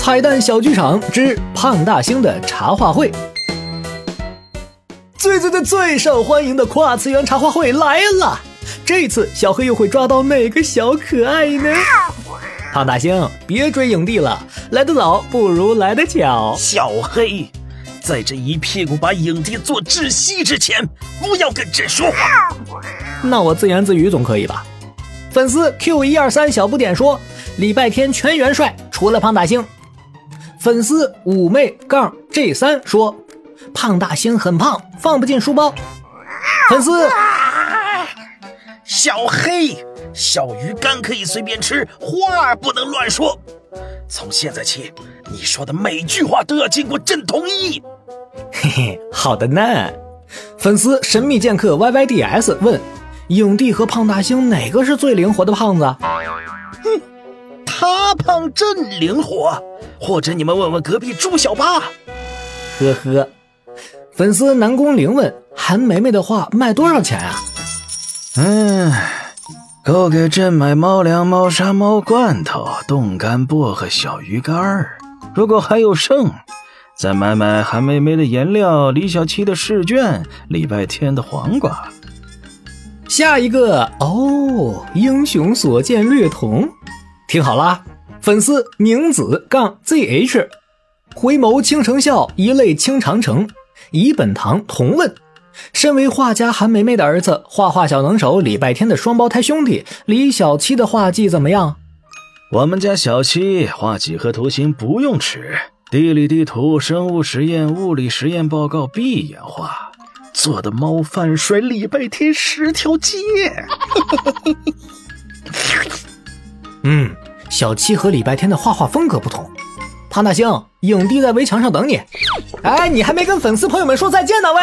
彩蛋小剧场之胖大星的茶话会，最最最最受欢迎的跨次元茶话会来了！这次小黑又会抓到哪个小可爱呢？胖大星，别追影帝了，来得早不如来得巧。小黑，在这一屁股把影帝做窒息之前，不要跟朕说话。那我自言自语总可以吧？粉丝 Q 一二三小不点说，礼拜天全元帅，除了胖大星。粉丝五妹杠 G 三说，胖大星很胖，放不进书包。粉丝小黑。小鱼干可以随便吃，话不能乱说。从现在起，你说的每句话都要经过朕同意。嘿嘿，好的呢。粉丝神秘剑客 Y Y D S 问：影帝和胖大星哪个是最灵活的胖子？哼，他胖朕灵活。或者你们问问隔壁朱小八。呵呵。粉丝南宫玲问：韩梅梅的画卖多少钱啊？嗯。够给朕买猫粮、猫砂、猫罐头、冻干薄荷小鱼干儿。如果还有剩，再买买韩梅梅的颜料、李小七的试卷、礼拜天的黄瓜。下一个哦，英雄所见略同。听好啦，粉丝明子杠 zh，回眸倾城笑，一泪倾长城。以本堂同问。身为画家韩梅梅的儿子，画画小能手礼拜天的双胞胎兄弟李小七的画技怎么样？我们家小七画几何图形不用尺，地理地图、生物实验、物理实验报告闭眼画，做的猫饭甩礼拜天十条街。嗯，小七和礼拜天的画画风格不同。潘大星，影帝在围墙上等你。哎，你还没跟粉丝朋友们说再见呢，喂！